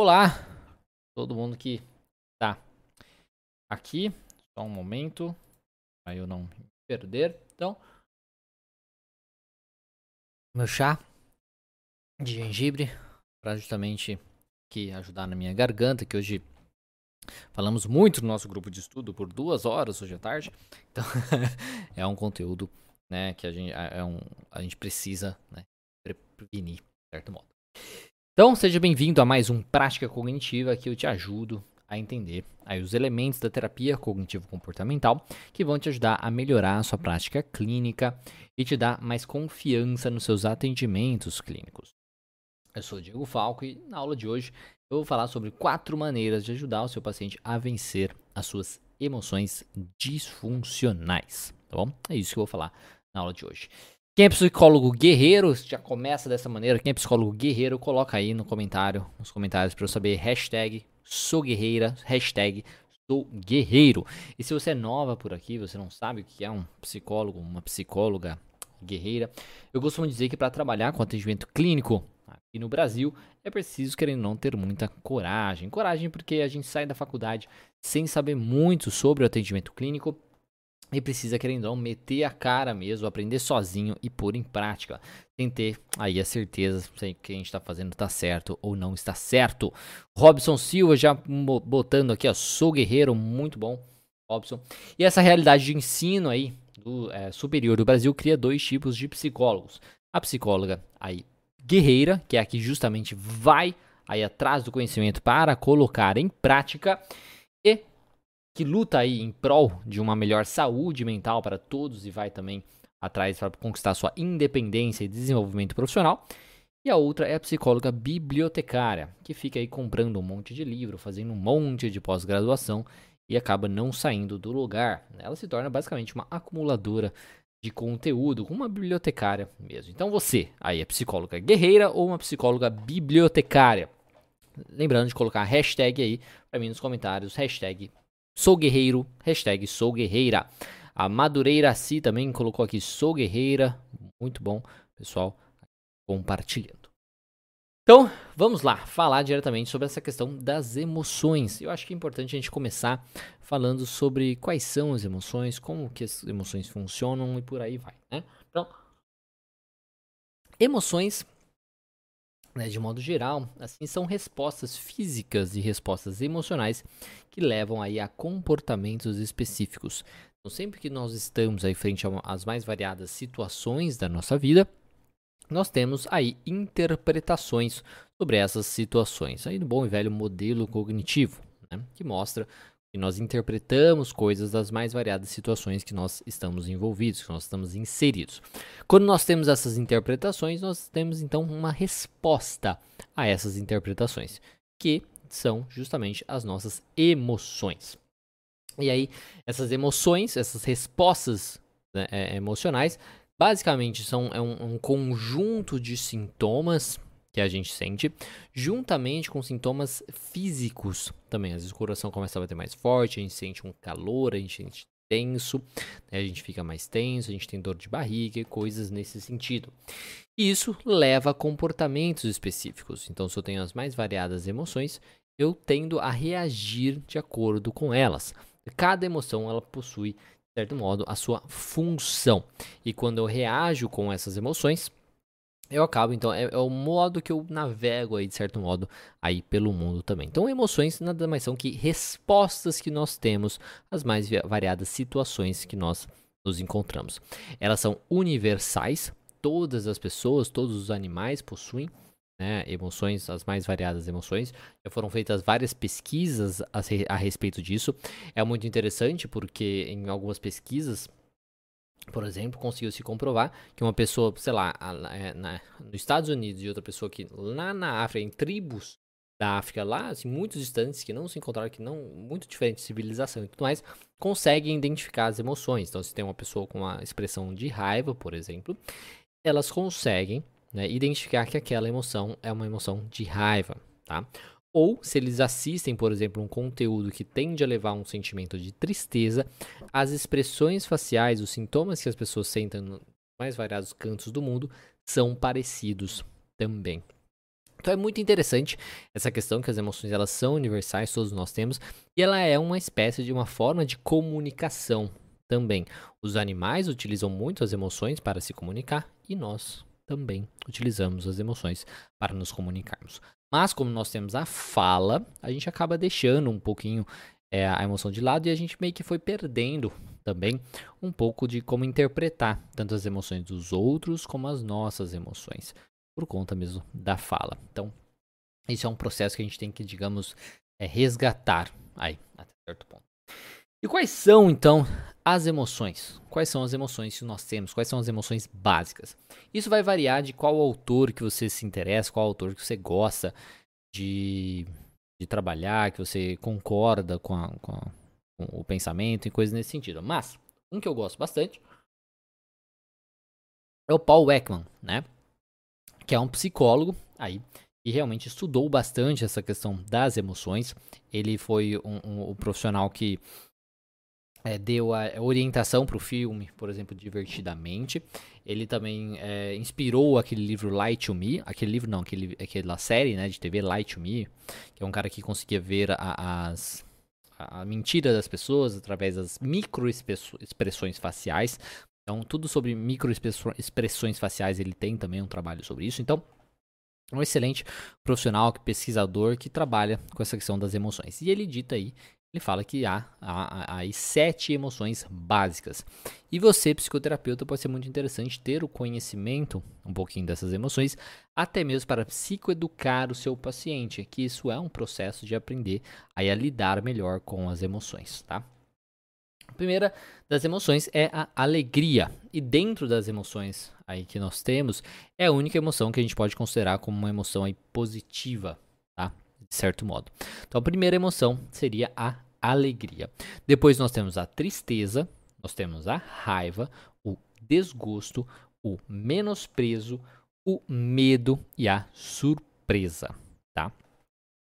Olá, todo mundo que tá aqui. Só um momento, para eu não me perder. Então, meu chá de gengibre para justamente que ajudar na minha garganta, que hoje falamos muito no nosso grupo de estudo por duas horas hoje à tarde. Então, é um conteúdo, né, que a gente, é um, a gente precisa, né, prevenir, de certo modo. Então, seja bem-vindo a mais um Prática Cognitiva que eu te ajudo a entender aí os elementos da terapia cognitivo-comportamental que vão te ajudar a melhorar a sua prática clínica e te dar mais confiança nos seus atendimentos clínicos. Eu sou Diego Falco e na aula de hoje eu vou falar sobre quatro maneiras de ajudar o seu paciente a vencer as suas emoções disfuncionais, tá bom? É isso que eu vou falar na aula de hoje. Quem é psicólogo guerreiro, já começa dessa maneira. Quem é psicólogo guerreiro, coloca aí no comentário, nos comentários para eu saber. Hashtag sou guerreira, hashtag sou guerreiro. E se você é nova por aqui, você não sabe o que é um psicólogo, uma psicóloga guerreira, eu costumo dizer que para trabalhar com atendimento clínico aqui no Brasil, é preciso, querendo não, ter muita coragem. Coragem porque a gente sai da faculdade sem saber muito sobre o atendimento clínico e precisa, querendo ou não, meter a cara mesmo, aprender sozinho e pôr em prática. Sem ter aí a certeza se o que a gente está fazendo está certo ou não está certo. Robson Silva já botando aqui, ó, sou guerreiro, muito bom, Robson. E essa realidade de ensino aí do é, superior do Brasil cria dois tipos de psicólogos. A psicóloga aí guerreira, que é a que justamente vai aí atrás do conhecimento para colocar em prática, que luta aí em prol de uma melhor saúde mental para todos e vai também atrás para conquistar sua independência e desenvolvimento profissional. E a outra é a psicóloga bibliotecária, que fica aí comprando um monte de livro, fazendo um monte de pós-graduação e acaba não saindo do lugar. Ela se torna basicamente uma acumuladora de conteúdo, uma bibliotecária mesmo. Então você, aí é psicóloga guerreira ou uma psicóloga bibliotecária? Lembrando de colocar a hashtag aí para mim nos comentários, hashtag Sou guerreiro, hashtag sou guerreira. A Madureira Si também colocou aqui sou guerreira. Muito bom, pessoal, compartilhando. Então, vamos lá, falar diretamente sobre essa questão das emoções. Eu acho que é importante a gente começar falando sobre quais são as emoções, como que as emoções funcionam e por aí vai, né? Então, emoções né, de modo geral, assim são respostas físicas e respostas emocionais que levam aí a comportamentos específicos. Então, sempre que nós estamos aí frente às mais variadas situações da nossa vida, nós temos aí interpretações sobre essas situações. Aí no bom e velho modelo cognitivo, né, que mostra nós interpretamos coisas das mais variadas situações que nós estamos envolvidos, que nós estamos inseridos. Quando nós temos essas interpretações, nós temos então uma resposta a essas interpretações, que são justamente as nossas emoções. E aí, essas emoções, essas respostas né, é, emocionais, basicamente são é um, um conjunto de sintomas que a gente sente, juntamente com sintomas físicos também. Às vezes o coração começa a bater mais forte, a gente sente um calor, a gente sente tenso, né? a gente fica mais tenso, a gente tem dor de barriga e coisas nesse sentido. Isso leva a comportamentos específicos. Então, se eu tenho as mais variadas emoções, eu tendo a reagir de acordo com elas. Cada emoção ela possui, de certo modo, a sua função. E quando eu reajo com essas emoções, eu acabo, então, é, é, o modo que eu navego aí, de certo modo, aí pelo mundo também. Então, emoções nada mais são que respostas que nós temos às mais variadas situações que nós nos encontramos. Elas são universais, todas as pessoas, todos os animais possuem né, emoções, as mais variadas emoções. Já foram feitas várias pesquisas a, a respeito disso. É muito interessante porque em algumas pesquisas por exemplo, conseguiu se comprovar que uma pessoa, sei lá, é, na, nos Estados Unidos e outra pessoa que lá na África, em tribos da África lá, assim, muito distantes, que não se encontraram, que não, muito diferente de civilização e tudo mais, conseguem identificar as emoções. Então, se tem uma pessoa com uma expressão de raiva, por exemplo, elas conseguem né, identificar que aquela emoção é uma emoção de raiva, tá? Ou se eles assistem, por exemplo, um conteúdo que tende a levar a um sentimento de tristeza, as expressões faciais, os sintomas que as pessoas sentem nos mais variados cantos do mundo são parecidos também. Então é muito interessante essa questão que as emoções elas são universais, todos nós temos, e ela é uma espécie de uma forma de comunicação também. Os animais utilizam muito as emoções para se comunicar e nós também utilizamos as emoções para nos comunicarmos. Mas como nós temos a fala, a gente acaba deixando um pouquinho é, a emoção de lado e a gente meio que foi perdendo também um pouco de como interpretar tanto as emoções dos outros como as nossas emoções, por conta mesmo da fala. Então, isso é um processo que a gente tem que, digamos, é, resgatar aí, até certo ponto. E quais são, então, as emoções? Quais são as emoções que nós temos? Quais são as emoções básicas? Isso vai variar de qual autor que você se interessa, qual autor que você gosta de, de trabalhar, que você concorda com, a, com, a, com o pensamento e coisas nesse sentido. Mas, um que eu gosto bastante é o Paul Ekman, né? Que é um psicólogo aí e realmente estudou bastante essa questão das emoções. Ele foi um, um, um profissional que é, deu a orientação para o filme, por exemplo, Divertidamente. Ele também é, inspirou aquele livro Light to Me, aquele livro não, aquele, aquela série né, de TV Light to Me, que é um cara que conseguia ver a, as, a mentira das pessoas através das microexpressões faciais. Então, tudo sobre microexpressões faciais, ele tem também um trabalho sobre isso. Então, um excelente profissional, pesquisador que trabalha com essa questão das emoções. E ele dita aí ele fala que há, há, há, sete emoções básicas. E você, psicoterapeuta, pode ser muito interessante ter o conhecimento um pouquinho dessas emoções, até mesmo para psicoeducar o seu paciente, que isso é um processo de aprender a lidar melhor com as emoções, tá? A primeira das emoções é a alegria. E dentro das emoções aí que nós temos, é a única emoção que a gente pode considerar como uma emoção aí positiva? De certo modo. Então, a primeira emoção seria a alegria. Depois nós temos a tristeza, nós temos a raiva, o desgosto, o menosprezo, o medo e a surpresa, tá?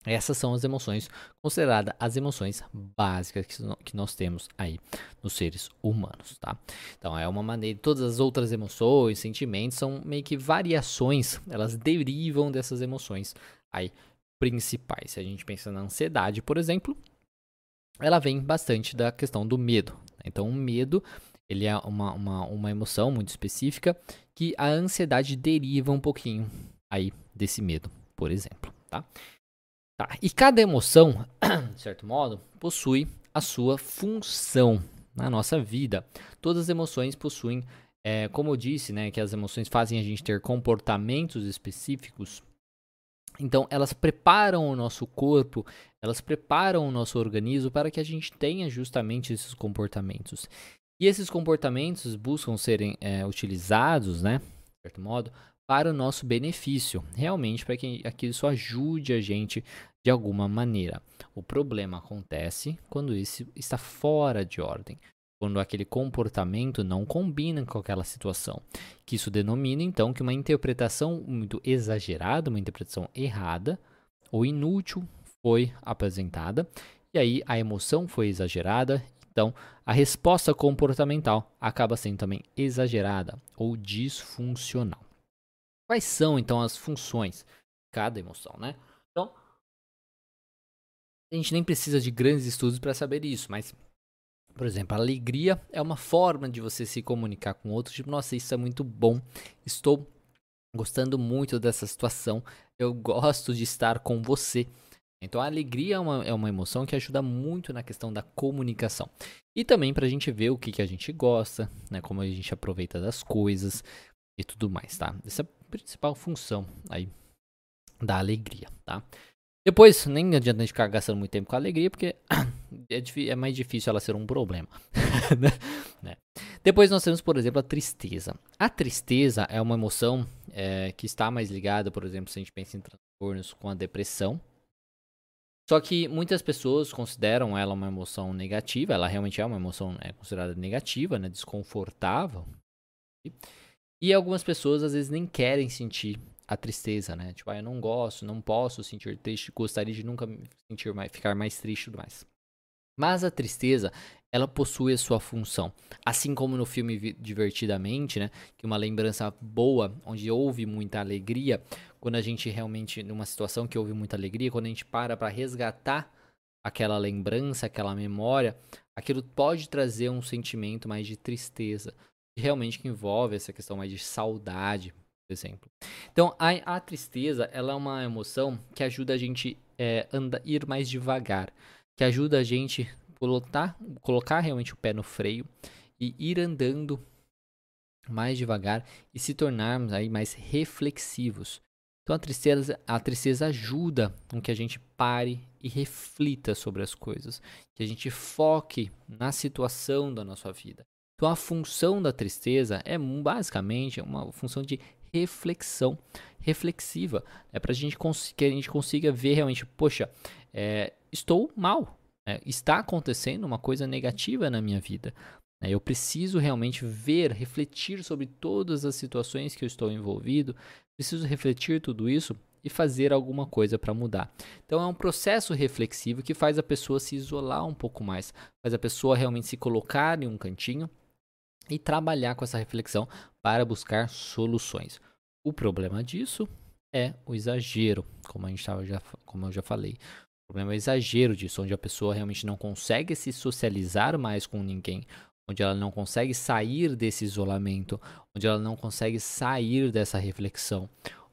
Essas são as emoções consideradas as emoções básicas que nós temos aí nos seres humanos, tá? Então é uma maneira, todas as outras emoções, sentimentos são meio que variações, elas derivam dessas emoções aí principais. Se a gente pensa na ansiedade, por exemplo, ela vem bastante da questão do medo. Então, o medo ele é uma, uma, uma emoção muito específica que a ansiedade deriva um pouquinho aí desse medo, por exemplo, tá? tá. E cada emoção, de certo modo, possui a sua função na nossa vida. Todas as emoções possuem, é, como eu disse, né, que as emoções fazem a gente ter comportamentos específicos então, elas preparam o nosso corpo, elas preparam o nosso organismo para que a gente tenha justamente esses comportamentos. E esses comportamentos buscam serem é, utilizados, né, de certo modo, para o nosso benefício, realmente para que, que isso ajude a gente de alguma maneira. O problema acontece quando isso está fora de ordem quando aquele comportamento não combina com aquela situação. Que isso denomina então que uma interpretação muito exagerada, uma interpretação errada ou inútil foi apresentada, e aí a emoção foi exagerada, então a resposta comportamental acaba sendo também exagerada ou disfuncional. Quais são então as funções de cada emoção, né? Então, a gente nem precisa de grandes estudos para saber isso, mas por exemplo, a alegria é uma forma de você se comunicar com outros. Tipo, nossa, isso é muito bom. Estou gostando muito dessa situação. Eu gosto de estar com você. Então, a alegria é uma, é uma emoção que ajuda muito na questão da comunicação. E também para a gente ver o que, que a gente gosta, né? Como a gente aproveita das coisas e tudo mais, tá? Essa é a principal função aí da alegria, tá? Depois, nem adianta a gente ficar gastando muito tempo com a alegria, porque é, é mais difícil ela ser um problema. Né? né? Depois nós temos, por exemplo, a tristeza. A tristeza é uma emoção é, que está mais ligada, por exemplo, se a gente pensa em transtornos com a depressão. Só que muitas pessoas consideram ela uma emoção negativa, ela realmente é uma emoção é, considerada negativa, né, desconfortável. E algumas pessoas às vezes nem querem sentir a tristeza, né? Tipo, ah, eu não gosto, não posso sentir triste, gostaria de nunca sentir mais, ficar mais triste tudo mais. Mas a tristeza ela possui a sua função. Assim como no filme Divertidamente, né, que uma lembrança boa, onde houve muita alegria, quando a gente realmente numa situação que houve muita alegria, quando a gente para para resgatar aquela lembrança, aquela memória, aquilo pode trazer um sentimento mais de tristeza, realmente que envolve essa questão mais de saudade, exemplo. Então, a, a tristeza, ela é uma emoção que ajuda a gente é, ir mais devagar, que ajuda a gente colocar, colocar realmente o pé no freio e ir andando mais devagar e se tornarmos aí mais reflexivos. Então a tristeza, a tristeza ajuda com que a gente pare e reflita sobre as coisas, que a gente foque na situação da nossa vida. Então a função da tristeza é basicamente uma função de reflexão reflexiva, é para gente que a gente consiga ver realmente, poxa, é, estou mal, é, está acontecendo uma coisa negativa na minha vida. Né? Eu preciso realmente ver, refletir sobre todas as situações que eu estou envolvido, preciso refletir tudo isso e fazer alguma coisa para mudar. Então é um processo reflexivo que faz a pessoa se isolar um pouco mais, faz a pessoa realmente se colocar em um cantinho e trabalhar com essa reflexão para buscar soluções. O problema disso é o exagero, como a gente tava já, como eu já falei. O problema é o exagero disso, onde a pessoa realmente não consegue se socializar mais com ninguém, onde ela não consegue sair desse isolamento, onde ela não consegue sair dessa reflexão,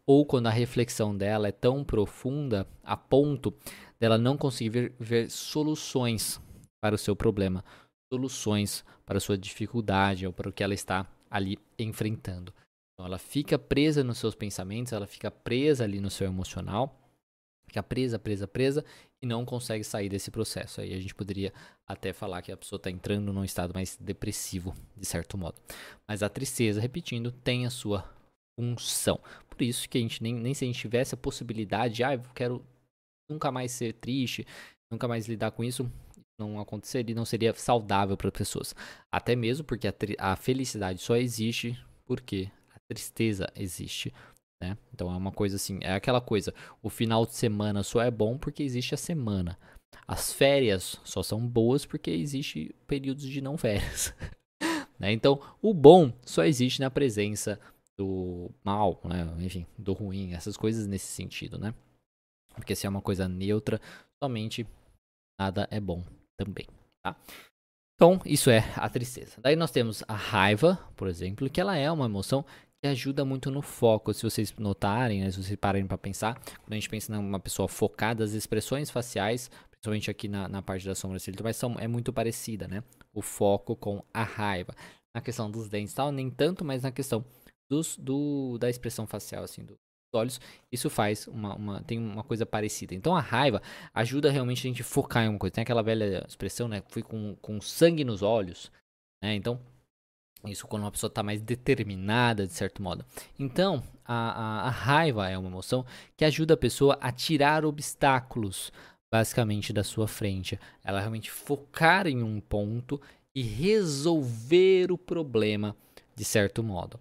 ou quando a reflexão dela é tão profunda a ponto dela não conseguir ver, ver soluções para o seu problema, soluções para sua dificuldade ou para o que ela está ali enfrentando. Então ela fica presa nos seus pensamentos, ela fica presa ali no seu emocional, fica presa, presa, presa e não consegue sair desse processo. Aí a gente poderia até falar que a pessoa está entrando num estado mais depressivo, de certo modo. Mas a tristeza, repetindo, tem a sua função. Por isso que a gente nem, nem se a gente tivesse a possibilidade, ah, eu quero nunca mais ser triste, nunca mais lidar com isso, não aconteceria, não seria saudável para as pessoas. Até mesmo porque a, a felicidade só existe porque tristeza existe. Né? Então é uma coisa assim, é aquela coisa, o final de semana só é bom porque existe a semana. As férias só são boas porque existe períodos de não férias. né? Então, o bom só existe na presença do mal, né? enfim, do ruim, essas coisas nesse sentido, né? Porque se é uma coisa neutra, somente nada é bom também, tá? Então, isso é a tristeza. Daí nós temos a raiva, por exemplo, que ela é uma emoção que ajuda muito no foco. Se vocês notarem, né, se vocês pararem para pensar, quando a gente pensa numa pessoa focada, as expressões faciais, principalmente aqui na, na parte da sobrancelha, mas são, é muito parecida, né? O foco com a raiva. Na questão dos dentes tal, nem tanto, mas na questão dos, do, da expressão facial, assim, dos olhos, isso faz uma, uma, tem uma coisa parecida. Então a raiva ajuda realmente a gente focar em uma coisa. Tem aquela velha expressão, né? Fui com, com sangue nos olhos, né? Então isso quando uma pessoa está mais determinada, de certo modo. Então, a, a, a, raiva é uma emoção que ajuda a pessoa a tirar obstáculos, basicamente, da sua frente. Ela realmente focar em um ponto e resolver o problema, de certo modo.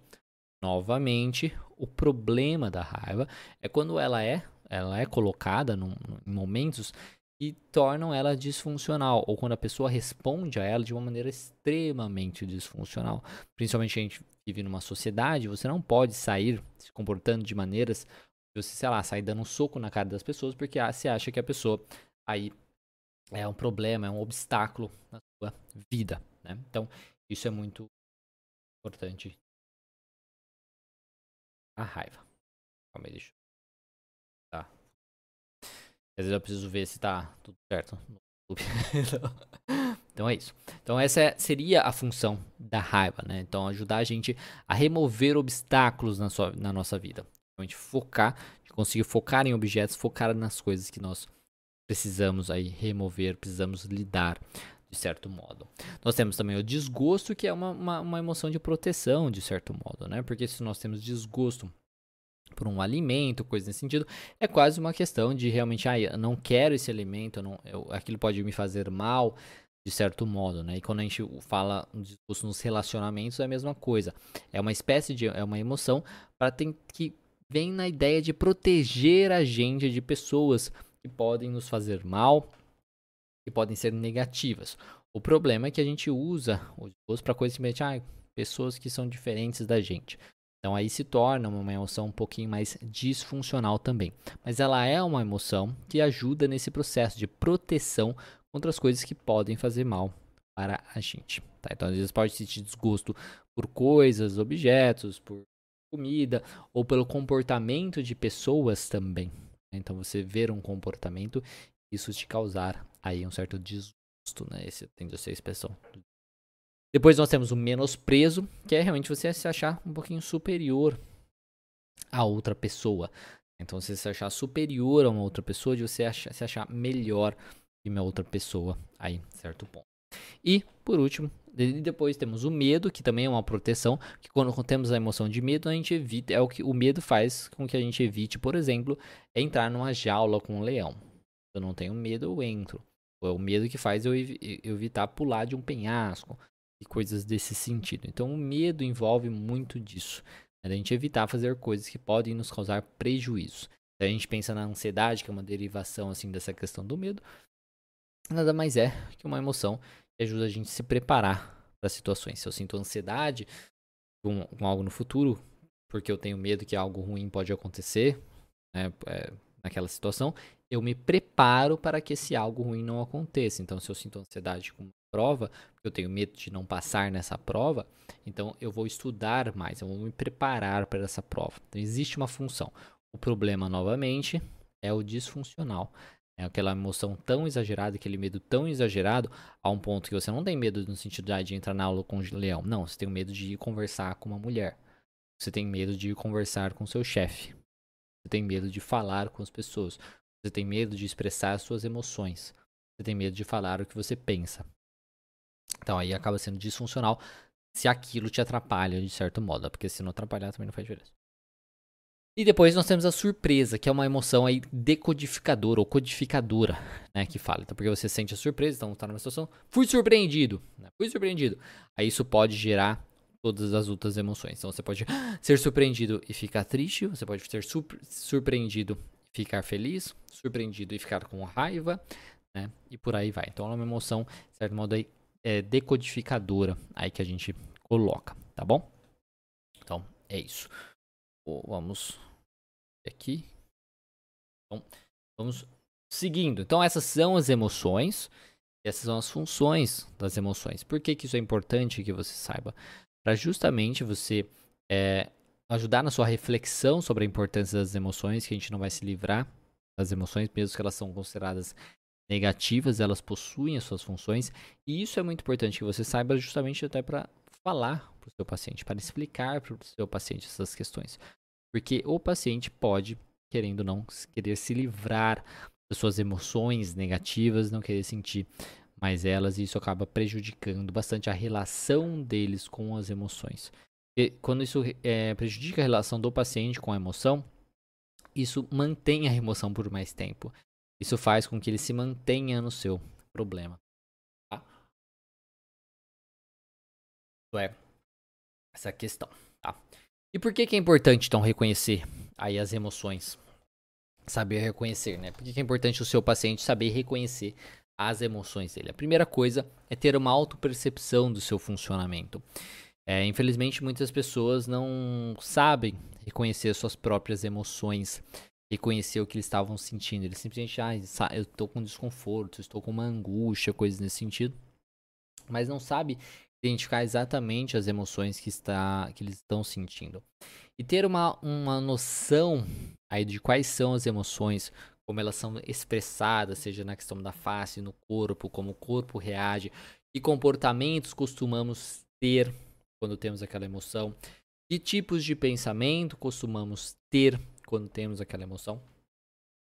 Novamente, o problema da raiva é quando ela é, ela é colocada num, em momentos e tornam ela disfuncional, ou quando a pessoa responde a ela de uma maneira extremamente disfuncional. Principalmente a gente vive numa sociedade, você não pode sair se comportando de maneiras, você, sei lá, sair dando um soco na cara das pessoas porque ah, você acha que a pessoa aí é um problema, é um obstáculo na sua vida, né? Então, isso é muito importante. A raiva. Calma aí, deixa às vezes eu preciso ver se tá tudo certo no YouTube. então é isso. Então essa é, seria a função da raiva, né? Então ajudar a gente a remover obstáculos na, sua, na nossa vida. A gente focar, conseguir focar em objetos, focar nas coisas que nós precisamos aí remover, precisamos lidar de certo modo. Nós temos também o desgosto, que é uma, uma, uma emoção de proteção, de certo modo, né? Porque se nós temos desgosto por um alimento, coisa nesse sentido, é quase uma questão de realmente, ah, eu não quero esse alimento, não, eu, aquilo pode me fazer mal, de certo modo, né? E quando a gente fala nos relacionamentos é a mesma coisa. É uma espécie de é uma emoção para que vem na ideia de proteger a gente de pessoas que podem nos fazer mal, que podem ser negativas. O problema é que a gente usa o disposto para coisas simplesmente, ah, pessoas que são diferentes da gente. Então aí se torna uma emoção um pouquinho mais disfuncional também. Mas ela é uma emoção que ajuda nesse processo de proteção contra as coisas que podem fazer mal para a gente. Tá? Então às vezes pode sentir desgosto por coisas, objetos, por comida ou pelo comportamento de pessoas também. Né? Então você ver um comportamento, isso te causar aí um certo desgosto, né? Esse tende a ser a expressão depois nós temos o menosprezo, que é realmente você se achar um pouquinho superior a outra pessoa. Então você se achar superior a uma outra pessoa, de você achar, se achar melhor que uma outra pessoa aí, certo ponto. E, por último, depois temos o medo, que também é uma proteção, que quando temos a emoção de medo, a gente evita, é o que o medo faz com que a gente evite, por exemplo, entrar numa jaula com um leão. Eu não tenho medo, eu entro. É o medo que faz eu evitar pular de um penhasco, e coisas desse sentido. Então, o medo envolve muito disso, né? a gente evitar fazer coisas que podem nos causar prejuízo. Se a gente pensa na ansiedade, que é uma derivação assim dessa questão do medo, nada mais é que uma emoção que ajuda a gente a se preparar para situações. Se eu sinto ansiedade com, com, algo no futuro, porque eu tenho medo que algo ruim pode acontecer né, é, naquela situação, eu me preparo para que esse algo ruim não aconteça. Então, se eu sinto ansiedade com prova, porque eu tenho medo de não passar nessa prova, então eu vou estudar mais, eu vou me preparar para essa prova. Então existe uma função. O problema, novamente, é o disfuncional. É aquela emoção tão exagerada, aquele medo tão exagerado, a um ponto que você não tem medo no sentido de entrar na aula com o leão. Não, você tem medo de ir conversar com uma mulher. Você tem medo de ir conversar com seu chefe. Você tem medo de falar com as pessoas. Você tem medo de expressar suas emoções. Você tem medo de falar o que você pensa. Então aí acaba sendo disfuncional se aquilo te atrapalha de certo modo, porque se não atrapalhar também não faz diferença. E depois nós temos a surpresa, que é uma emoção aí decodificadora ou codificadora, né, que fala. Então, porque você sente a surpresa, então está numa situação, fui surpreendido, né, fui surpreendido. Aí isso pode gerar todas as outras emoções. Então você pode ser surpreendido e ficar triste, você pode ser surpreendido ficar feliz, surpreendido e ficar com raiva, né, e por aí vai. Então é uma emoção, de certo modo aí, é, decodificadora aí que a gente coloca, tá bom? Então, é isso. Vamos aqui. Então, vamos seguindo. Então, essas são as emoções. Essas são as funções das emoções. Por que, que isso é importante que você saiba? Para justamente você é, ajudar na sua reflexão sobre a importância das emoções, que a gente não vai se livrar das emoções, mesmo que elas são consideradas negativas, elas possuem as suas funções, e isso é muito importante que você saiba justamente até para falar para o seu paciente, para explicar para o seu paciente essas questões. Porque o paciente pode, querendo ou não, querer se livrar das suas emoções negativas, não querer sentir mais elas, e isso acaba prejudicando bastante a relação deles com as emoções. Quando isso é, prejudica a relação do paciente com a emoção, isso mantém a emoção por mais tempo. Isso faz com que ele se mantenha no seu problema. Tá? É essa questão. Tá? E por que, que é importante, então, reconhecer aí as emoções? Saber reconhecer, né? Por que, que é importante o seu paciente saber reconhecer as emoções dele? A primeira coisa é ter uma autopercepção do seu funcionamento. É, infelizmente, muitas pessoas não sabem reconhecer suas próprias emoções reconhecer o que eles estavam sentindo. Eles simplesmente, ah, eu estou com desconforto, estou com uma angústia, coisas nesse sentido. Mas não sabe identificar exatamente as emoções que, está, que eles estão sentindo. E ter uma, uma noção aí de quais são as emoções, como elas são expressadas, seja na questão da face, no corpo, como o corpo reage, que comportamentos costumamos ter quando temos aquela emoção, que tipos de pensamento costumamos ter quando temos aquela emoção.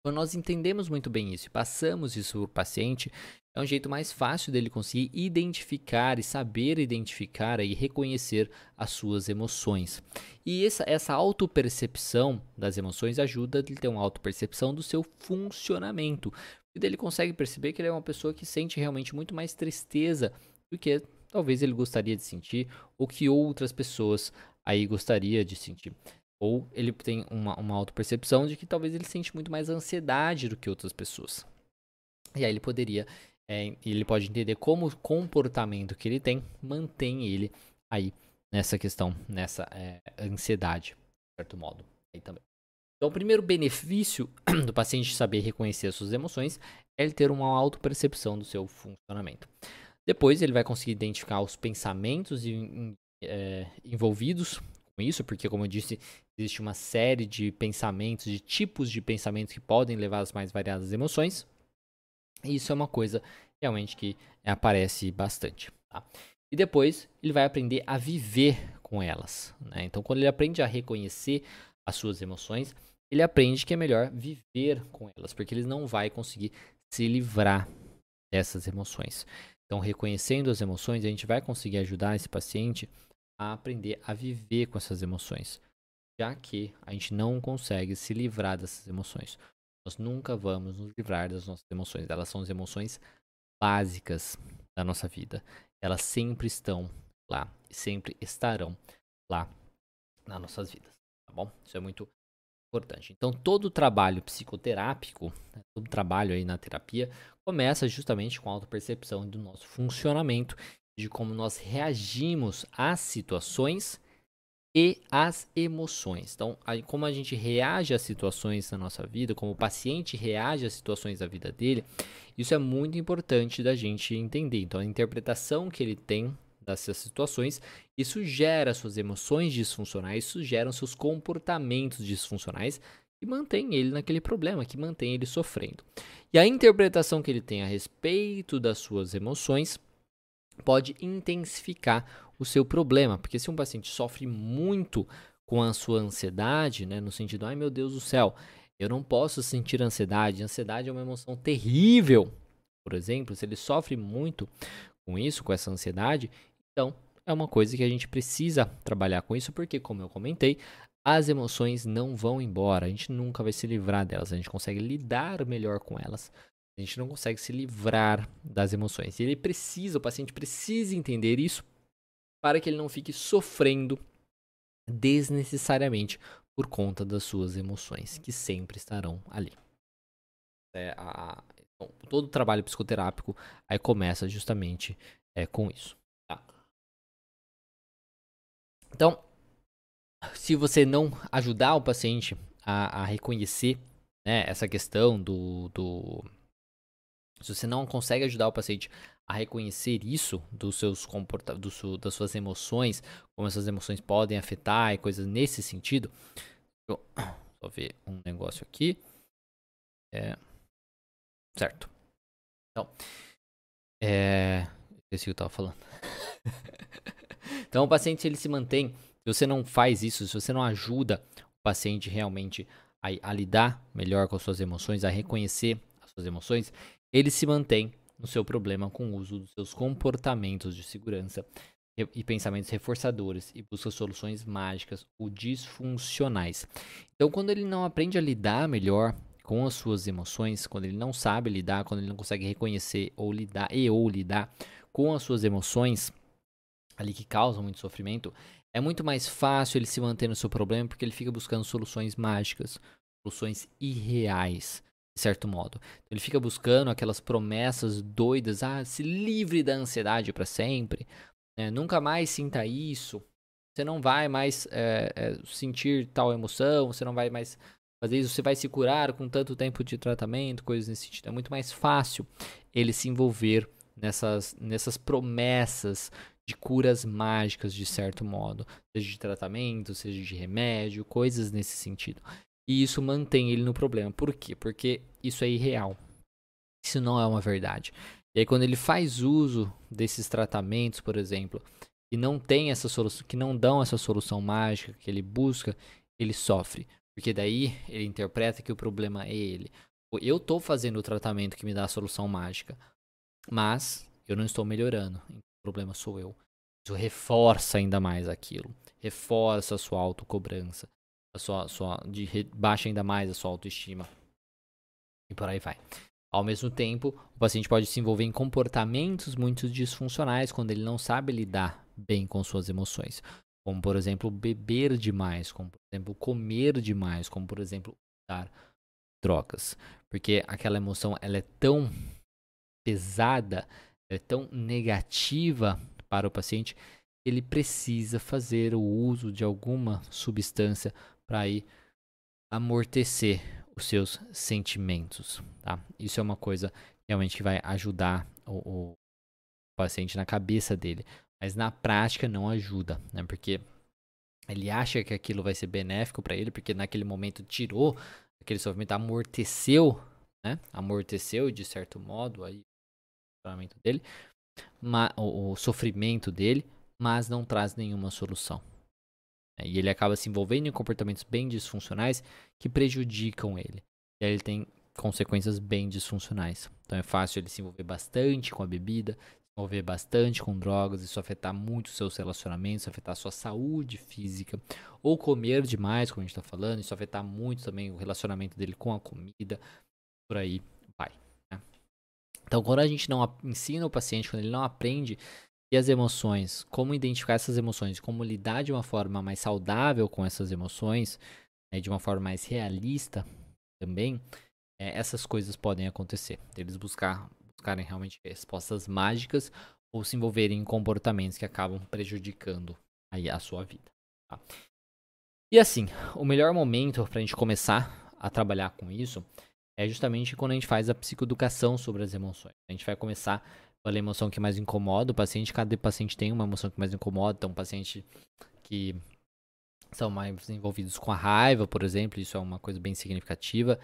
Quando nós entendemos muito bem isso e passamos isso para o paciente, é um jeito mais fácil dele conseguir identificar e saber identificar e reconhecer as suas emoções. E essa, essa autopercepção das emoções ajuda ele ter uma autopercepção do seu funcionamento. E ele consegue perceber que ele é uma pessoa que sente realmente muito mais tristeza do que talvez ele gostaria de sentir ou que outras pessoas aí gostaria de sentir. Ou ele tem uma, uma auto-percepção de que talvez ele sente muito mais ansiedade do que outras pessoas. E aí ele poderia é, ele pode entender como o comportamento que ele tem mantém ele aí nessa questão, nessa é, ansiedade, de certo modo. Aí também. Então, o primeiro benefício do paciente saber reconhecer as suas emoções é ele ter uma autopercepção do seu funcionamento. Depois, ele vai conseguir identificar os pensamentos é, envolvidos com isso, porque, como eu disse, existe uma série de pensamentos, de tipos de pensamentos que podem levar às mais variadas emoções. E isso é uma coisa realmente que aparece bastante. Tá? E depois ele vai aprender a viver com elas. Né? Então, quando ele aprende a reconhecer as suas emoções, ele aprende que é melhor viver com elas, porque ele não vai conseguir se livrar dessas emoções. Então, reconhecendo as emoções, a gente vai conseguir ajudar esse paciente a aprender a viver com essas emoções, já que a gente não consegue se livrar dessas emoções. Nós nunca vamos nos livrar das nossas emoções. Elas são as emoções básicas da nossa vida. Elas sempre estão lá e sempre estarão lá nas nossas vidas, tá bom? Isso é muito importante. Então, todo o trabalho psicoterápico, né, todo trabalho aí na terapia, começa justamente com a autopercepção do nosso funcionamento, de como nós reagimos às situações e as emoções. Então, como a gente reage às situações na nossa vida, como o paciente reage às situações da vida dele, isso é muito importante da gente entender. Então, a interpretação que ele tem dessas situações, isso gera suas emoções disfuncionais, isso gera seus comportamentos disfuncionais que mantém ele naquele problema, que mantém ele sofrendo. E a interpretação que ele tem a respeito das suas emoções pode intensificar o seu problema, porque se um paciente sofre muito com a sua ansiedade, né, no sentido, ai meu Deus do céu, eu não posso sentir ansiedade, ansiedade é uma emoção terrível, por exemplo, se ele sofre muito com isso, com essa ansiedade, então é uma coisa que a gente precisa trabalhar com isso, porque, como eu comentei, as emoções não vão embora, a gente nunca vai se livrar delas, a gente consegue lidar melhor com elas a gente não consegue se livrar das emoções. E ele precisa, o paciente precisa entender isso para que ele não fique sofrendo desnecessariamente por conta das suas emoções, que sempre estarão ali. É, a, então, todo o trabalho psicoterápico aí começa justamente é, com isso. Então, se você não ajudar o paciente a, a reconhecer né, essa questão do, do se você não consegue ajudar o paciente a reconhecer isso dos seus comportamentos, do das suas emoções, como essas emoções podem afetar e coisas nesse sentido. Eu, só ver um negócio aqui. É, certo. Então, é, esqueci o que eu estava falando. então, o paciente ele se mantém. Se você não faz isso, se você não ajuda o paciente realmente a, a lidar melhor com as suas emoções, a reconhecer as suas emoções, ele se mantém no seu problema com o uso dos seus comportamentos de segurança e pensamentos reforçadores e busca soluções mágicas ou disfuncionais. Então, quando ele não aprende a lidar melhor com as suas emoções, quando ele não sabe lidar, quando ele não consegue reconhecer ou lidar e ou lidar com as suas emoções ali que causam muito sofrimento, é muito mais fácil ele se manter no seu problema porque ele fica buscando soluções mágicas, soluções irreais de certo modo. Ele fica buscando aquelas promessas doidas, ah, se livre da ansiedade para sempre, né? nunca mais sinta isso, você não vai mais é, é, sentir tal emoção, você não vai mais fazer isso, você vai se curar com tanto tempo de tratamento, coisas nesse sentido. É muito mais fácil ele se envolver nessas, nessas promessas de curas mágicas, de certo modo, seja de tratamento, seja de remédio, coisas nesse sentido. E isso mantém ele no problema. Por quê? Porque isso é irreal. Isso não é uma verdade. E aí quando ele faz uso desses tratamentos, por exemplo, e não tem essa solução, que não dão essa solução mágica que ele busca, ele sofre. Porque daí ele interpreta que o problema é ele. Eu estou fazendo o tratamento que me dá a solução mágica, mas eu não estou melhorando. Problema sou eu. Isso reforça ainda mais aquilo. Reforça a sua autocobrança a sua, sua de baixa ainda mais a sua autoestima. E por aí vai. Ao mesmo tempo, o paciente pode se envolver em comportamentos muito disfuncionais quando ele não sabe lidar bem com suas emoções. Como, por exemplo, beber demais, como, por exemplo, comer demais, como, por exemplo, usar drogas. Porque aquela emoção ela é tão pesada, é tão negativa para o paciente, ele precisa fazer o uso de alguma substância para amortecer os seus sentimentos, tá? Isso é uma coisa realmente que vai ajudar o, o paciente na cabeça dele, mas na prática não ajuda, né? Porque ele acha que aquilo vai ser benéfico para ele, porque naquele momento tirou aquele sofrimento, amorteceu, né? Amorteceu de certo modo aí sofrimento dele, o, o sofrimento dele, mas não traz nenhuma solução. E ele acaba se envolvendo em comportamentos bem disfuncionais que prejudicam ele. E aí ele tem consequências bem disfuncionais. Então é fácil ele se envolver bastante com a bebida, se envolver bastante com drogas, isso afetar muito os seus relacionamentos, afetar a sua saúde física, ou comer demais, como a gente está falando, isso afetar muito também o relacionamento dele com a comida, por aí vai. Então quando a gente não ensina o paciente, quando ele não aprende e as emoções, como identificar essas emoções, como lidar de uma forma mais saudável com essas emoções, né, de uma forma mais realista também, é, essas coisas podem acontecer. Eles buscar, buscarem realmente respostas mágicas ou se envolverem em comportamentos que acabam prejudicando aí a sua vida. Tá? E assim, o melhor momento para a gente começar a trabalhar com isso é justamente quando a gente faz a psicoeducação sobre as emoções. A gente vai começar qual é a emoção que mais incomoda o paciente. Cada paciente tem uma emoção que mais incomoda. Então, paciente que são mais envolvidos com a raiva, por exemplo, isso é uma coisa bem significativa.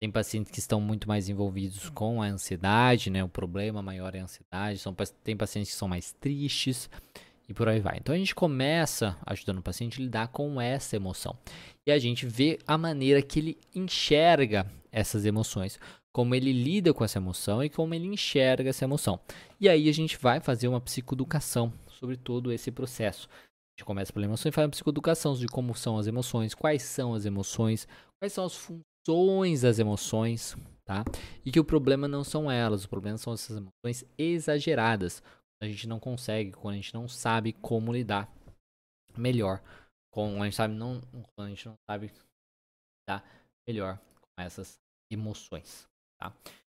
Tem pacientes que estão muito mais envolvidos com a ansiedade, né? O problema maior é a ansiedade. São, tem pacientes que são mais tristes e por aí vai. Então a gente começa ajudando o paciente a lidar com essa emoção. E a gente vê a maneira que ele enxerga essas emoções como ele lida com essa emoção e como ele enxerga essa emoção. E aí a gente vai fazer uma psicoeducação sobre todo esse processo. A gente começa pela emoção e faz uma psicoeducação de como são as emoções, quais são as emoções, quais são as funções das emoções, tá? E que o problema não são elas, o problema são essas emoções exageradas. A gente não consegue, quando a gente não sabe como lidar melhor com a gente sabe não, a gente não sabe lidar melhor essas emoções. Tá?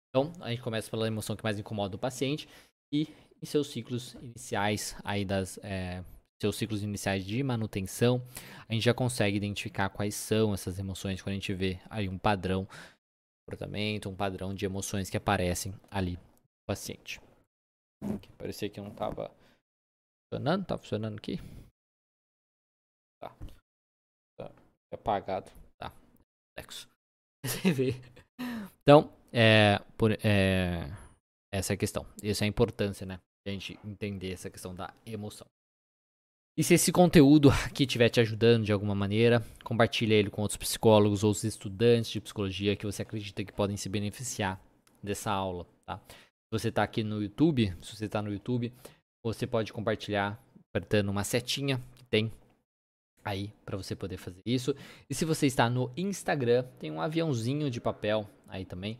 Então, a gente começa pela emoção que mais incomoda o paciente e em seus ciclos iniciais aí das é, seus ciclos iniciais de manutenção, a gente já consegue identificar quais são essas emoções quando a gente vê aí um padrão de comportamento, um padrão de emoções que aparecem ali no paciente. Aqui, parecia que não estava funcionando, tá funcionando aqui? Tá. tá apagado. Tá. Então, é, por, é, essa é a questão. Essa é a importância, né? A gente entender essa questão da emoção. E se esse conteúdo aqui estiver te ajudando de alguma maneira, compartilhe ele com outros psicólogos ou estudantes de psicologia que você acredita que podem se beneficiar dessa aula, tá? Se você está aqui no YouTube, se você está no YouTube, você pode compartilhar apertando uma setinha que tem aí para você poder fazer isso. E se você está no Instagram, tem um aviãozinho de papel aí também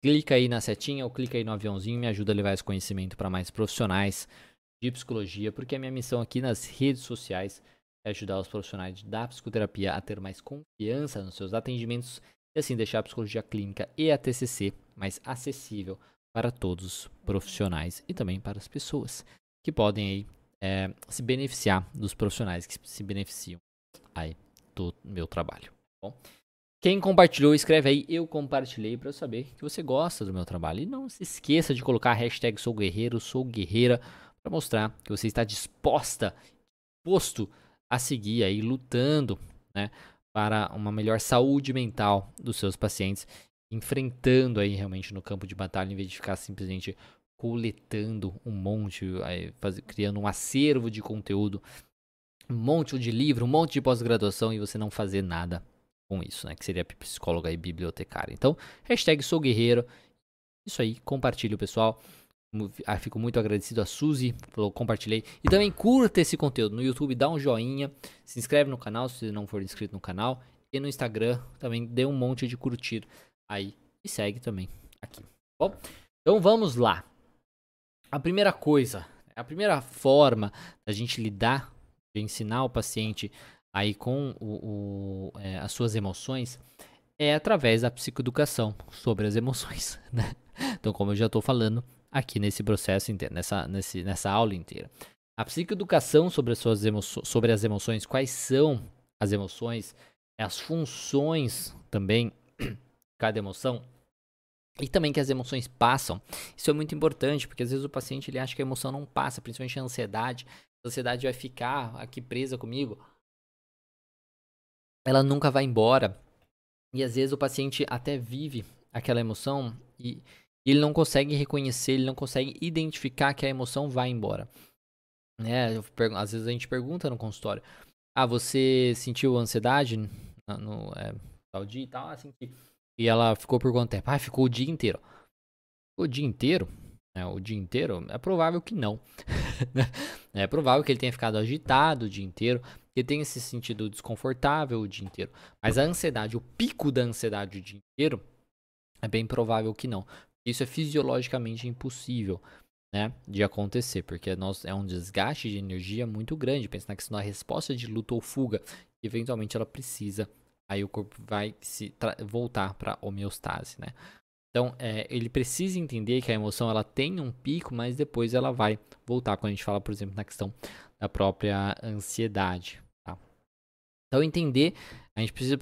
clica aí na setinha ou clica aí no aviãozinho me ajuda a levar esse conhecimento para mais profissionais de psicologia, porque a minha missão aqui nas redes sociais é ajudar os profissionais da psicoterapia a ter mais confiança nos seus atendimentos e assim deixar a psicologia clínica e a TCC mais acessível para todos os profissionais e também para as pessoas que podem aí é, se beneficiar dos profissionais que se beneficiam aí do meu trabalho. Bom? Quem compartilhou, escreve aí, eu compartilhei para eu saber que você gosta do meu trabalho. E não se esqueça de colocar a hashtag sou guerreiro, sou guerreira, para mostrar que você está disposta, disposto a seguir aí lutando, né, para uma melhor saúde mental dos seus pacientes, enfrentando aí realmente no campo de batalha, em vez de ficar simplesmente coletando um monte, aí, faz, criando um acervo de conteúdo, um monte de livro, um monte de pós-graduação e você não fazer nada com isso, né? Que seria psicóloga e bibliotecária. Então, hashtag sou guerreiro. Isso aí, compartilhe o pessoal. Ah, fico muito agradecido a Suzy pelo compartilhei. E também curta esse conteúdo no YouTube, dá um joinha, se inscreve no canal se você não for inscrito no canal. E no Instagram também dê um monte de curtir aí. E segue também aqui. Bom, então vamos lá. A primeira coisa, a primeira forma da gente lidar, de ensinar o paciente aí com o, o, é, as suas emoções é através da psicoeducação sobre as emoções, né? Então, como eu já estou falando, aqui nesse processo inteiro, nessa, nesse, nessa aula inteira. A psicoeducação sobre as, suas sobre as emoções, quais são as emoções, as funções também, cada emoção, e também que as emoções passam. Isso é muito importante, porque às vezes o paciente ele acha que a emoção não passa, principalmente a ansiedade. A ansiedade vai ficar aqui presa comigo. Ela nunca vai embora. E às vezes o paciente até vive aquela emoção e ele não consegue reconhecer, ele não consegue identificar que a emoção vai embora. Né? às vezes a gente pergunta no consultório: Ah, você sentiu ansiedade no, é, tal dia e tal? Senti. E ela ficou por quanto tempo? Ah, ficou o dia inteiro. O dia inteiro? É, o dia inteiro? É provável que não. é provável que ele tenha ficado agitado o dia inteiro, que tenha se sentido desconfortável o dia inteiro. Mas a ansiedade, o pico da ansiedade o dia inteiro, é bem provável que não. Isso é fisiologicamente impossível. Né, de acontecer, porque nós, é um desgaste de energia muito grande. Pensa na questão da resposta de luta ou fuga, eventualmente ela precisa aí o corpo vai se voltar para homeostase, né? Então, é, ele precisa entender que a emoção ela tem um pico, mas depois ela vai voltar. Quando a gente fala, por exemplo, na questão da própria ansiedade. Tá? Então, entender, a gente precisa,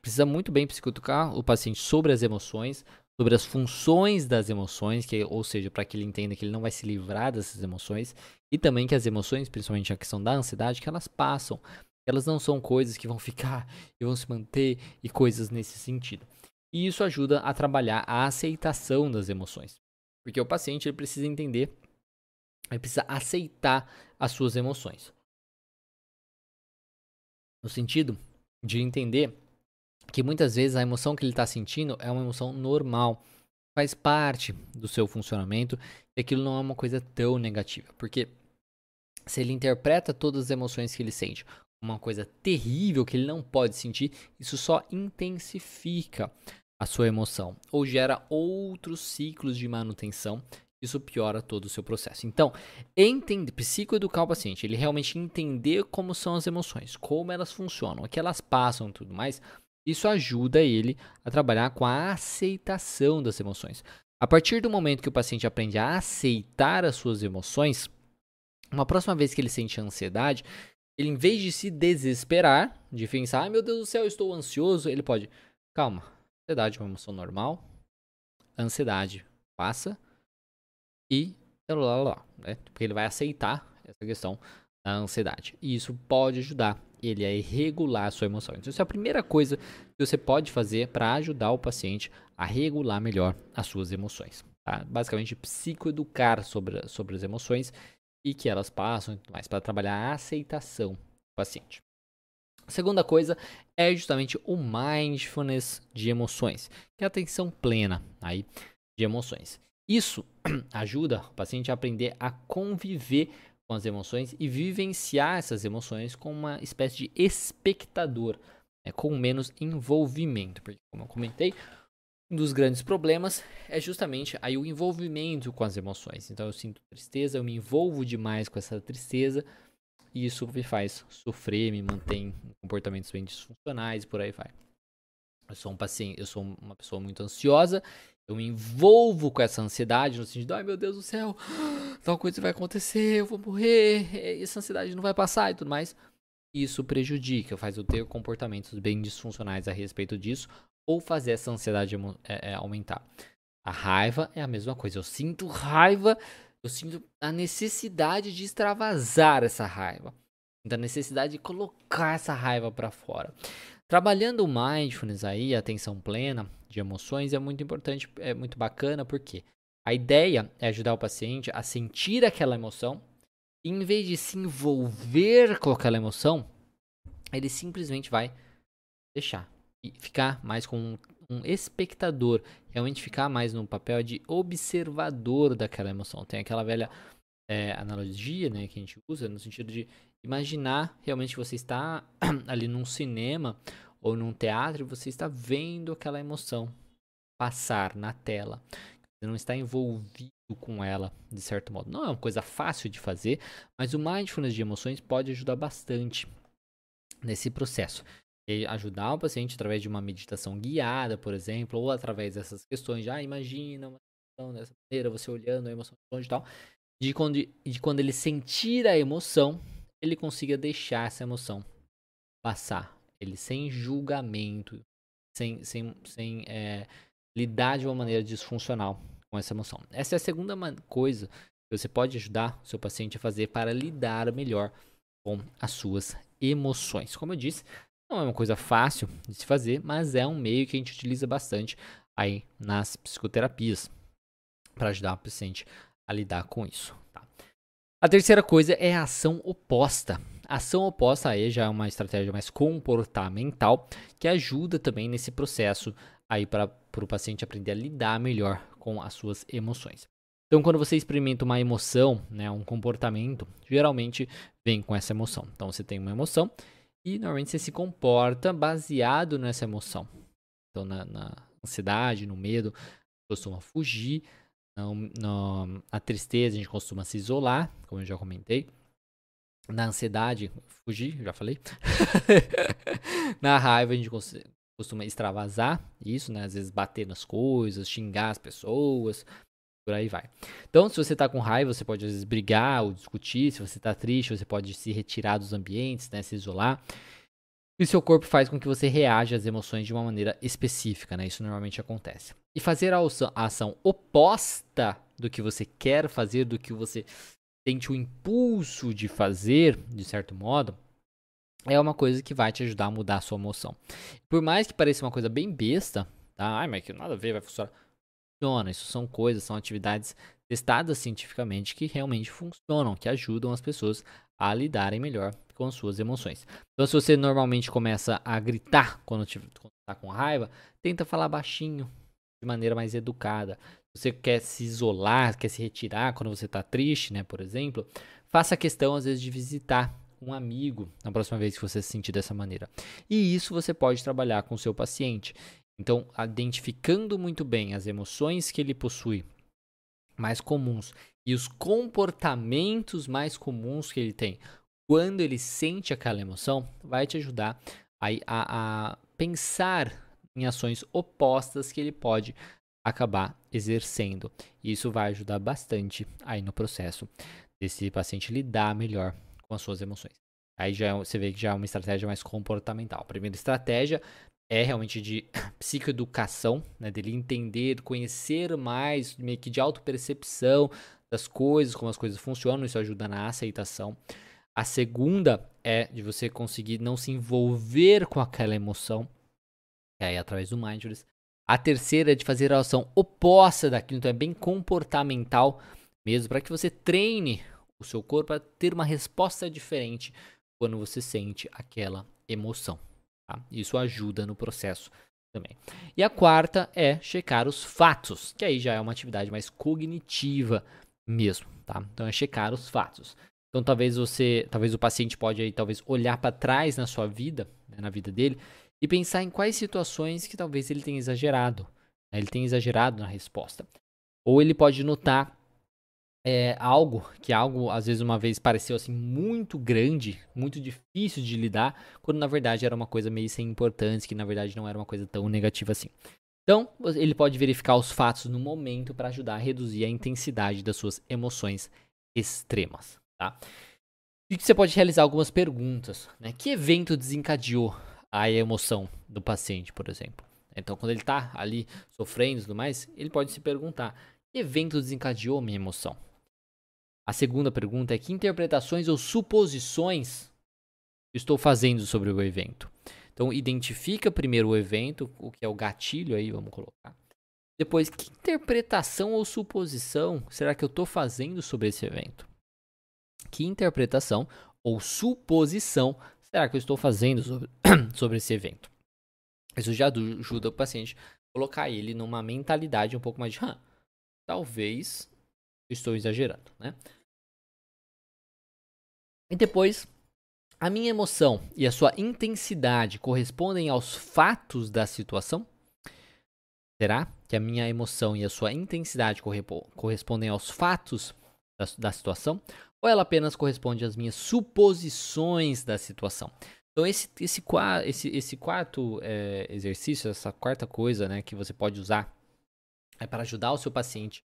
precisa muito bem psicoeducar o paciente sobre as emoções, sobre as funções das emoções, que, ou seja, para que ele entenda que ele não vai se livrar dessas emoções, e também que as emoções, principalmente a questão da ansiedade, que elas passam. Elas não são coisas que vão ficar e vão se manter e coisas nesse sentido. E isso ajuda a trabalhar a aceitação das emoções. Porque o paciente ele precisa entender, ele precisa aceitar as suas emoções. No sentido de entender que muitas vezes a emoção que ele está sentindo é uma emoção normal, faz parte do seu funcionamento e aquilo não é uma coisa tão negativa. Porque se ele interpreta todas as emoções que ele sente uma coisa terrível que ele não pode sentir, isso só intensifica a sua emoção ou gera outros ciclos de manutenção. Isso piora todo o seu processo. Então, entender, psicoeducar o paciente, ele realmente entender como são as emoções, como elas funcionam, o que elas passam tudo mais, isso ajuda ele a trabalhar com a aceitação das emoções. A partir do momento que o paciente aprende a aceitar as suas emoções, uma próxima vez que ele sente ansiedade, ele, em vez de se desesperar, de pensar, ai meu Deus do céu, estou ansioso, ele pode, calma, ansiedade é uma emoção normal, ansiedade passa e lá, lá, lá, né? Porque ele vai aceitar essa questão da ansiedade. E isso pode ajudar ele a regular a sua emoção. Então, isso é a primeira coisa que você pode fazer para ajudar o paciente a regular melhor as suas emoções. Tá? Basicamente, psicoeducar sobre, sobre as emoções e que elas passam mais para trabalhar a aceitação do paciente. Segunda coisa é justamente o mindfulness de emoções, que é a atenção plena aí de emoções. Isso ajuda o paciente a aprender a conviver com as emoções e vivenciar essas emoções com uma espécie de espectador, né, com menos envolvimento, porque como eu comentei, um dos grandes problemas é justamente aí o envolvimento com as emoções. Então eu sinto tristeza, eu me envolvo demais com essa tristeza e isso me faz sofrer, me mantém em comportamentos bem disfuncionais, por aí vai. Eu sou um paciente, eu sou uma pessoa muito ansiosa, eu me envolvo com essa ansiedade no sentido, ai meu Deus do céu, tal coisa vai acontecer, eu vou morrer, essa ansiedade não vai passar e tudo mais. Isso prejudica, faz eu ter comportamentos bem disfuncionais a respeito disso, ou fazer essa ansiedade é, é, aumentar. A raiva é a mesma coisa. Eu sinto raiva, eu sinto a necessidade de extravasar essa raiva. Da necessidade de colocar essa raiva para fora. Trabalhando o mindfulness aí, a atenção plena de emoções é muito importante, é muito bacana, porque a ideia é ajudar o paciente a sentir aquela emoção, e em vez de se envolver com aquela emoção, ele simplesmente vai deixar e ficar mais com um, espectador, realmente ficar mais no papel de observador daquela emoção. Tem aquela velha é, analogia né, que a gente usa no sentido de imaginar realmente você está ali num cinema ou num teatro e você está vendo aquela emoção passar na tela. Você não está envolvido com ela, de certo modo. Não é uma coisa fácil de fazer, mas o mindfulness de emoções pode ajudar bastante nesse processo e ajudar o paciente através de uma meditação guiada, por exemplo, ou através dessas questões de, ah, imagina uma emoção dessa maneira, você olhando a emoção de longe e tal. De quando, de quando ele sentir a emoção, ele consiga deixar essa emoção passar. Ele sem julgamento, sem, sem, sem é, lidar de uma maneira disfuncional com essa emoção. Essa é a segunda coisa que você pode ajudar o seu paciente a fazer para lidar melhor com as suas emoções. Como eu disse, não é uma coisa fácil de se fazer, mas é um meio que a gente utiliza bastante aí nas psicoterapias para ajudar o paciente a lidar com isso. Tá? A terceira coisa é a ação oposta. A ação oposta aí já é uma estratégia mais comportamental que ajuda também nesse processo aí para o paciente aprender a lidar melhor com as suas emoções. Então, quando você experimenta uma emoção, né, um comportamento, geralmente vem com essa emoção. Então, você tem uma emoção e normalmente você se comporta baseado nessa emoção. Então, na, na ansiedade, no medo, costuma fugir. Na, na tristeza, a gente costuma se isolar, como eu já comentei. Na ansiedade, fugir, já falei. na raiva, a gente costuma extravasar isso, né? Às vezes bater nas coisas, xingar as pessoas, por aí vai. Então, se você tá com raiva, você pode às vezes brigar ou discutir. Se você tá triste, você pode se retirar dos ambientes, né? Se isolar. E seu corpo faz com que você reaja às emoções de uma maneira específica, né? Isso normalmente acontece. E fazer a ação oposta do que você quer fazer, do que você sente o impulso de fazer, de certo modo, é uma coisa que vai te ajudar a mudar a sua emoção. Por mais que pareça uma coisa bem besta, tá? Ai, mas que nada a ver, vai funcionar. Funciona. Isso são coisas, são atividades testadas cientificamente que realmente funcionam, que ajudam as pessoas a lidarem melhor com as suas emoções. Então, se você normalmente começa a gritar quando está com raiva, tenta falar baixinho, de maneira mais educada. Se você quer se isolar, quer se retirar quando você está triste, né, por exemplo, faça questão às vezes de visitar um amigo na próxima vez que você se sentir dessa maneira. E isso você pode trabalhar com o seu paciente. Então, identificando muito bem as emoções que ele possui mais comuns e os comportamentos mais comuns que ele tem quando ele sente aquela emoção, vai te ajudar a, a, a pensar em ações opostas que ele pode acabar exercendo. E isso vai ajudar bastante aí no processo desse paciente lidar melhor com as suas emoções. Aí já é você vê que já é uma estratégia mais comportamental. A primeira estratégia é realmente de psicoeducação, né, dele entender, conhecer mais, meio que de autopercepção das coisas, como as coisas funcionam, isso ajuda na aceitação. A segunda é de você conseguir não se envolver com aquela emoção, é aí através do mindfulness. A terceira é de fazer a ação oposta daquilo, então é bem comportamental mesmo, para que você treine o seu corpo a ter uma resposta diferente quando você sente aquela emoção. Tá? Isso ajuda no processo também. E a quarta é checar os fatos, que aí já é uma atividade mais cognitiva mesmo, tá? Então é checar os fatos. Então talvez você, talvez o paciente pode aí talvez olhar para trás na sua vida, né, na vida dele e pensar em quais situações que talvez ele tenha exagerado. Né? Ele tenha exagerado na resposta. Ou ele pode notar é, algo que algo às vezes uma vez pareceu assim muito grande, muito difícil de lidar, quando na verdade era uma coisa meio sem importância, que na verdade não era uma coisa tão negativa assim. Então, ele pode verificar os fatos no momento para ajudar a reduzir a intensidade das suas emoções extremas, tá? E você pode realizar algumas perguntas, né? Que evento desencadeou a emoção do paciente, por exemplo? Então, quando ele está ali sofrendo e tudo mais, ele pode se perguntar: que evento desencadeou minha emoção? A segunda pergunta é: que interpretações ou suposições estou fazendo sobre o evento? Então, identifica primeiro o evento, o que é o gatilho aí, vamos colocar. Depois, que interpretação ou suposição será que eu estou fazendo sobre esse evento? Que interpretação ou suposição será que eu estou fazendo sobre, sobre esse evento? Isso já ajuda o paciente a colocar ele numa mentalidade um pouco mais de, talvez estou exagerando, né? E depois, a minha emoção e a sua intensidade correspondem aos fatos da situação? Será que a minha emoção e a sua intensidade correspondem aos fatos da, da situação? Ou ela apenas corresponde às minhas suposições da situação? Então, esse, esse, esse, esse quarto é, exercício, essa quarta coisa né, que você pode usar é para ajudar o seu paciente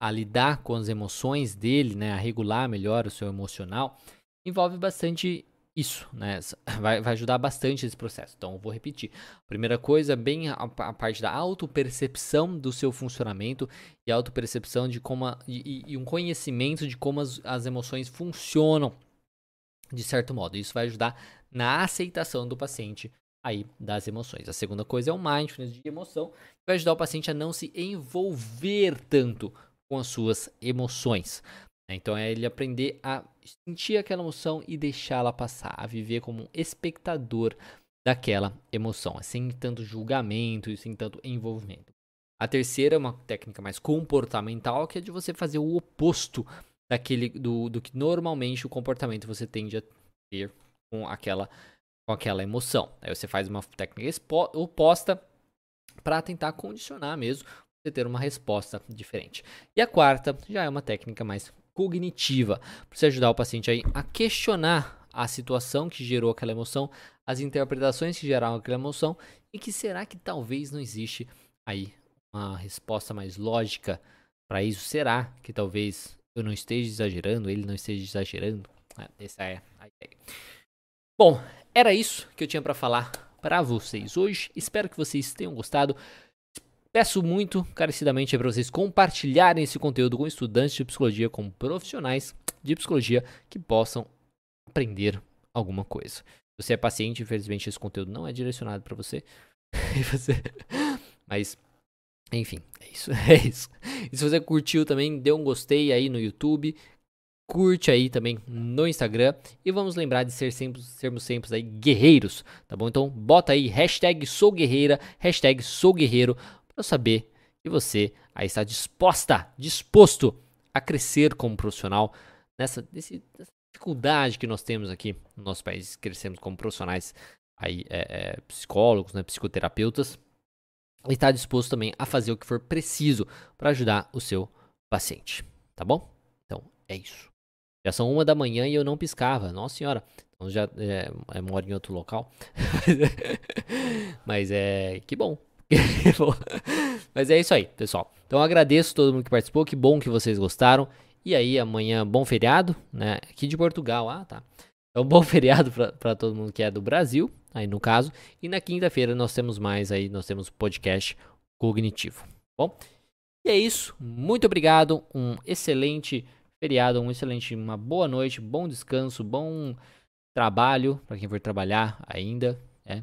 a lidar com as emoções dele, né, a regular melhor o seu emocional, envolve bastante isso, né? Vai, vai ajudar bastante esse processo. Então, eu vou repetir. Primeira coisa, bem a, a parte da autopercepção do seu funcionamento e autopercepção de como a, e, e, um conhecimento de como as, as emoções funcionam de certo modo. Isso vai ajudar na aceitação do paciente aí das emoções. A segunda coisa é o mindfulness de emoção, que vai ajudar o paciente a não se envolver tanto com as suas emoções. Então é ele aprender a sentir aquela emoção e deixá-la passar, a viver como um espectador daquela emoção, sem tanto julgamento e sem tanto envolvimento. A terceira é uma técnica mais comportamental, que é de você fazer o oposto daquele do, do que normalmente o comportamento você tende a ter com aquela com aquela emoção. Aí você faz uma técnica oposta para tentar condicionar mesmo você ter uma resposta diferente. E a quarta já é uma técnica mais cognitiva, para você ajudar o paciente aí a questionar a situação que gerou aquela emoção, as interpretações que geraram aquela emoção e que será que talvez não existe aí uma resposta mais lógica para isso? Será que talvez eu não esteja exagerando, ele não esteja exagerando? É, essa é a ideia. Bom, era isso que eu tinha para falar para vocês hoje. Espero que vocês tenham gostado. Peço muito carecidamente para vocês compartilharem esse conteúdo com estudantes de psicologia, com profissionais de psicologia que possam aprender alguma coisa. Se você é paciente, infelizmente esse conteúdo não é direcionado para você. você. Mas, enfim, é isso, é isso. E se você curtiu também, dê um gostei aí no YouTube, curte aí também no Instagram e vamos lembrar de ser sempre, sermos sempre aí guerreiros, tá bom? Então bota aí hashtag sou guerreira, hashtag sou guerreiro para saber que você aí está disposta, disposto a crescer como profissional nessa, nessa dificuldade que nós temos aqui no nosso país, crescemos como profissionais aí, é, é, psicólogos, né, psicoterapeutas, e está disposto também a fazer o que for preciso para ajudar o seu paciente, tá bom? Então é isso. Já são uma da manhã e eu não piscava, nossa senhora. Então já é, é moro em outro local, mas é que bom, Mas é isso aí, pessoal. Então agradeço todo mundo que participou, que bom que vocês gostaram. E aí, amanhã, bom feriado, né? Aqui de Portugal, ah, tá. Então, bom feriado para todo mundo que é do Brasil, aí no caso. E na quinta-feira nós temos mais aí, nós temos podcast cognitivo. Bom, e é isso. Muito obrigado. Um excelente feriado, um excelente, uma boa noite, bom descanso, bom trabalho para quem for trabalhar ainda. É.